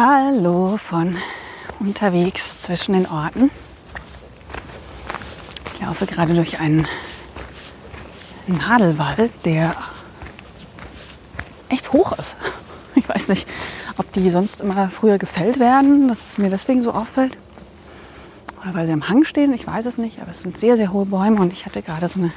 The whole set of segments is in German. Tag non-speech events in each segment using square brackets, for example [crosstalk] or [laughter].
Hallo von unterwegs zwischen den Orten. Ich laufe gerade durch einen Nadelwald, der echt hoch ist. Ich weiß nicht, ob die sonst immer früher gefällt werden, dass es mir deswegen so auffällt. Oder weil sie am Hang stehen, ich weiß es nicht, aber es sind sehr, sehr hohe Bäume und ich hatte gerade so eine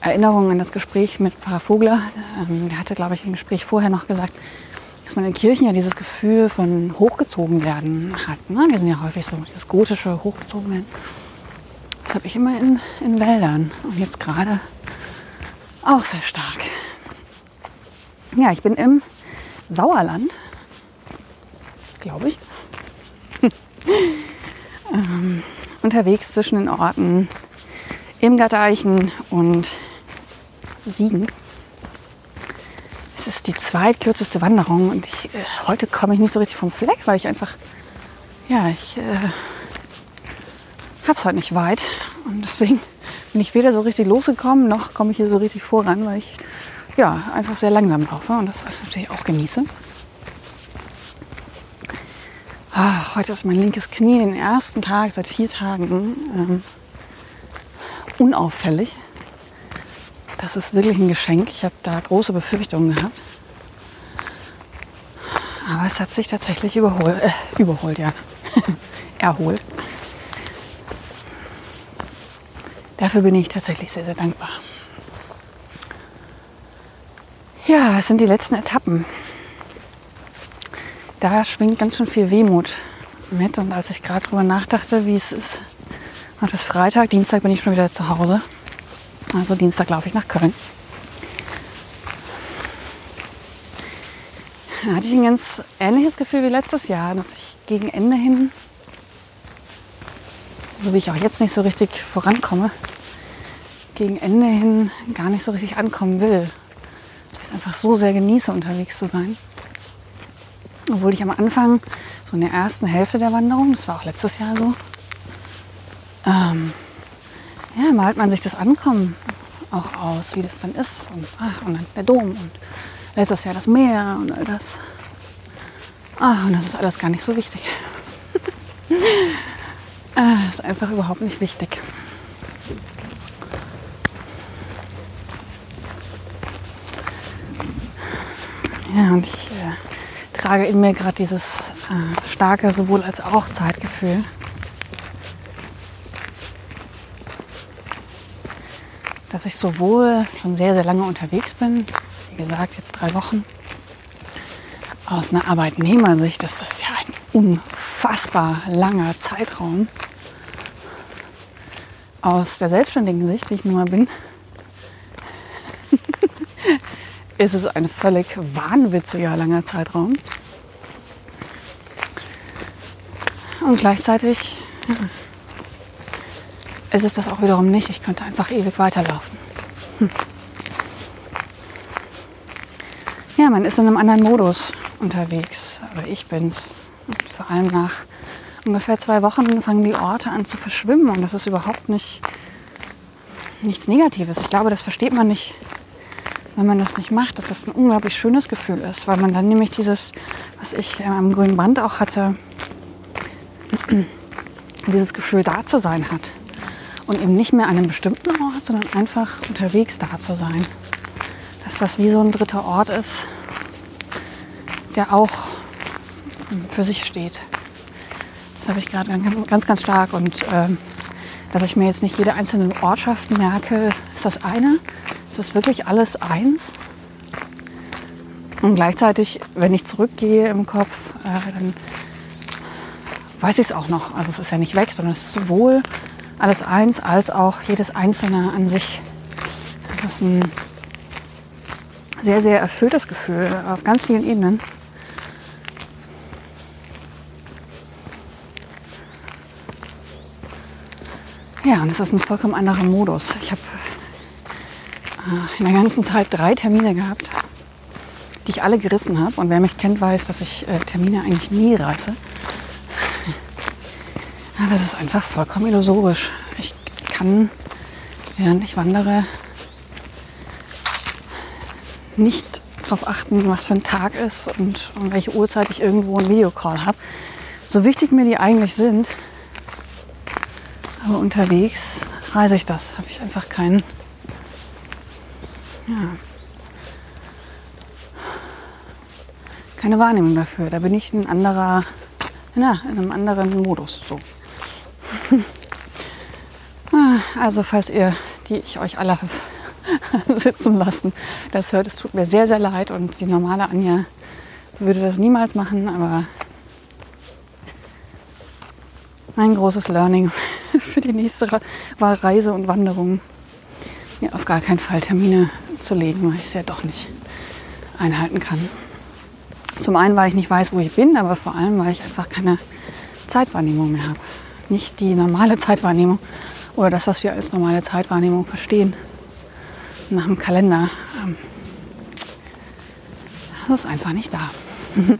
Erinnerung an das Gespräch mit Pfarrer Vogler. Ähm, der hatte, glaube ich, im Gespräch vorher noch gesagt, dass man in Kirchen ja dieses Gefühl von hochgezogen werden hat. Ne? Wir sind ja häufig so dieses gotische hochgezogen werden. Das habe ich immer in, in Wäldern und jetzt gerade auch sehr stark. Ja, ich bin im Sauerland, glaube ich, [laughs] ähm, unterwegs zwischen den Orten Irmgard-Eichen und Siegen ist die zweitkürzeste Wanderung und ich, äh, heute komme ich nicht so richtig vom Fleck, weil ich einfach, ja, ich äh, habe es halt nicht weit und deswegen bin ich weder so richtig losgekommen, noch komme ich hier so richtig voran, weil ich ja einfach sehr langsam laufe und das natürlich auch genieße. Ach, heute ist mein linkes Knie den ersten Tag seit vier Tagen ähm, unauffällig. Das ist wirklich ein Geschenk. Ich habe da große Befürchtungen gehabt. Aber es hat sich tatsächlich überholt, äh, überholt, ja, [laughs] erholt. Dafür bin ich tatsächlich sehr, sehr dankbar. Ja, es sind die letzten Etappen. Da schwingt ganz schön viel Wehmut mit. Und als ich gerade drüber nachdachte, wie es ist, heute ist Freitag, Dienstag bin ich schon wieder zu Hause. Also Dienstag laufe ich nach Köln. Da hatte ich ein ganz ähnliches Gefühl wie letztes Jahr, dass ich gegen Ende hin, so wie ich auch jetzt nicht so richtig vorankomme, gegen Ende hin gar nicht so richtig ankommen will. Ich es einfach so sehr genieße, unterwegs zu sein. Obwohl ich am Anfang, so in der ersten Hälfte der Wanderung, das war auch letztes Jahr so, ähm, ja, malt man sich das Ankommen auch aus, wie das dann ist. Und, ach, und dann der Dom und letztes Jahr das Meer und all das. Ach, und das ist alles gar nicht so wichtig. [laughs] ah, ist einfach überhaupt nicht wichtig. Ja, und ich äh, trage in mir gerade dieses äh, starke sowohl als auch Zeitgefühl. Dass ich sowohl schon sehr, sehr lange unterwegs bin, wie gesagt, jetzt drei Wochen, aus einer Arbeitnehmersicht ist das ja ein unfassbar langer Zeitraum. Aus der selbstständigen Sicht, die ich nun mal bin, [laughs] ist es ein völlig wahnwitziger langer Zeitraum. Und gleichzeitig ist es das auch wiederum nicht. Ich könnte einfach ewig weiterlaufen. Hm. Ja, man ist in einem anderen Modus unterwegs. Aber ich bin's. Und vor allem nach ungefähr zwei Wochen fangen die Orte an zu verschwimmen. Und das ist überhaupt nicht nichts Negatives. Ich glaube, das versteht man nicht, wenn man das nicht macht, dass das ein unglaublich schönes Gefühl ist, weil man dann nämlich dieses, was ich am grünen Band auch hatte, [clears throat] dieses Gefühl da zu sein hat und eben nicht mehr an einem bestimmten Ort, sondern einfach unterwegs da zu sein. Dass das wie so ein dritter Ort ist, der auch für sich steht. Das habe ich gerade ganz, ganz stark. Und äh, dass ich mir jetzt nicht jede einzelne Ortschaft merke, ist das eine. Es ist wirklich alles eins. Und gleichzeitig, wenn ich zurückgehe im Kopf, äh, dann weiß ich es auch noch. Also es ist ja nicht weg, sondern es ist sowohl alles eins, als auch jedes Einzelne an sich. Das ist ein sehr, sehr erfülltes Gefühl auf ganz vielen Ebenen. Ja, und es ist ein vollkommen anderer Modus. Ich habe äh, in der ganzen Zeit drei Termine gehabt, die ich alle gerissen habe. Und wer mich kennt, weiß, dass ich äh, Termine eigentlich nie reiße. Ja, das ist einfach vollkommen illusorisch. Ich kann, während ich wandere, nicht darauf achten, was für ein Tag ist und um welche Uhrzeit ich irgendwo einen Videocall habe. So wichtig mir die eigentlich sind, aber unterwegs reise ich das, habe ich einfach keinen. Ja. Keine Wahrnehmung dafür. Da bin ich ein anderer, na, in einem anderen Modus. So. [laughs] Ah, also falls ihr, die ich euch alle [laughs] sitzen lassen, das hört, es tut mir sehr, sehr leid und die normale Anja würde das niemals machen, aber ein großes Learning [laughs] für die nächste Reise und Wanderung, mir auf gar keinen Fall Termine zu legen, weil ich es ja doch nicht einhalten kann. Zum einen, weil ich nicht weiß, wo ich bin, aber vor allem, weil ich einfach keine Zeitwahrnehmung mehr habe nicht die normale Zeitwahrnehmung oder das, was wir als normale Zeitwahrnehmung verstehen nach dem Kalender. Ähm, das ist einfach nicht da. [laughs]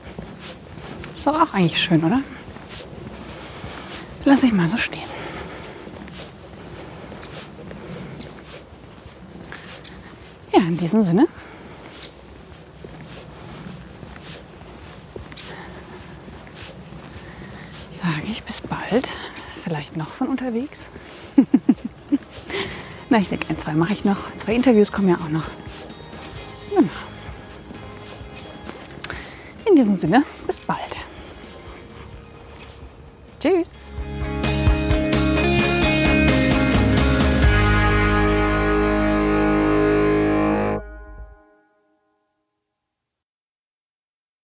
ist doch auch eigentlich schön, oder? Lass ich mal so stehen. Ja, in diesem Sinne. Sage ich bis bald vielleicht noch von unterwegs. [laughs] Na, ich denke, ein, zwei mache ich noch. Zwei Interviews kommen ja auch noch. Genau. In diesem Sinne, bis bald. Tschüss.